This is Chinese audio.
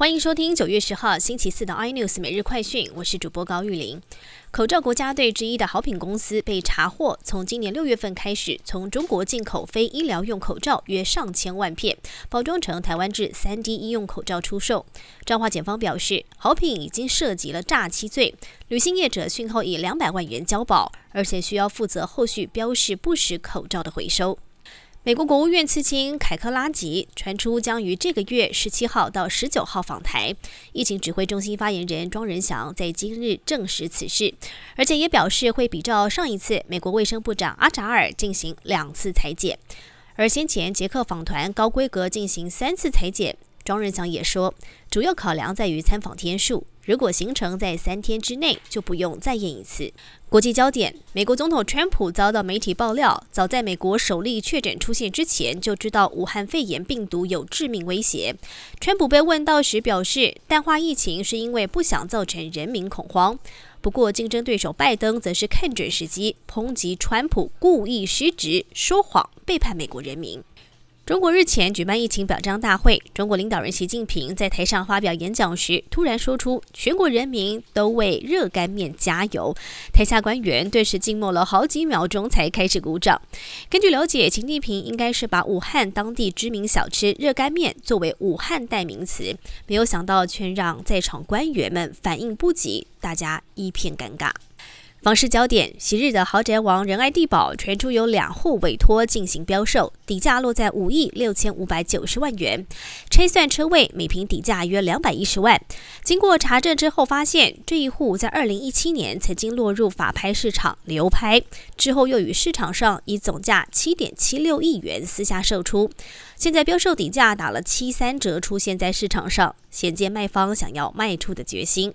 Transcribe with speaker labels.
Speaker 1: 欢迎收听九月十号星期四的 iNews 每日快讯，我是主播高玉玲。口罩国家队之一的好品公司被查获，从今年六月份开始，从中国进口非医疗用口罩约上千万片，包装成台湾制三 D 医用口罩出售。彰化检方表示，好品已经涉及了诈欺罪，旅行业者讯后以两百万元交保，而且需要负责后续标示不实口罩的回收。美国国务院次卿凯克拉吉传出将于这个月十七号到十九号访台。疫情指挥中心发言人庄仁祥在今日证实此事，而且也表示会比照上一次美国卫生部长阿扎尔进行两次裁剪，而先前捷克访团高规格进行三次裁剪。庄仁祥也说，主要考量在于参访天数。如果行程在三天之内，就不用再验一次。国际焦点：美国总统川普遭到媒体爆料，早在美国首例确诊出现之前，就知道武汉肺炎病毒有致命威胁。川普被问到时表示，淡化疫情是因为不想造成人民恐慌。不过，竞争对手拜登则是看准时机，抨击川普故意失职、说谎、背叛美国人民。中国日前举办疫情表彰大会，中国领导人习近平在台上发表演讲时，突然说出“全国人民都为热干面加油”，台下官员顿时静默了好几秒钟，才开始鼓掌。根据了解，习近平应该是把武汉当地知名小吃热干面作为武汉代名词，没有想到却让在场官员们反应不及，大家一片尴尬。房市焦点：昔日的豪宅王仁爱地堡传出有两户委托进行标售，底价落在五亿六千五百九十万元，拆算车位每平底价约两百一十万。经过查证之后，发现这一户在二零一七年曾经落入法拍市场流拍，之后又与市场上以总价七点七六亿元私下售出，现在标售底价打了七三折出现在市场上，显见卖方想要卖出的决心。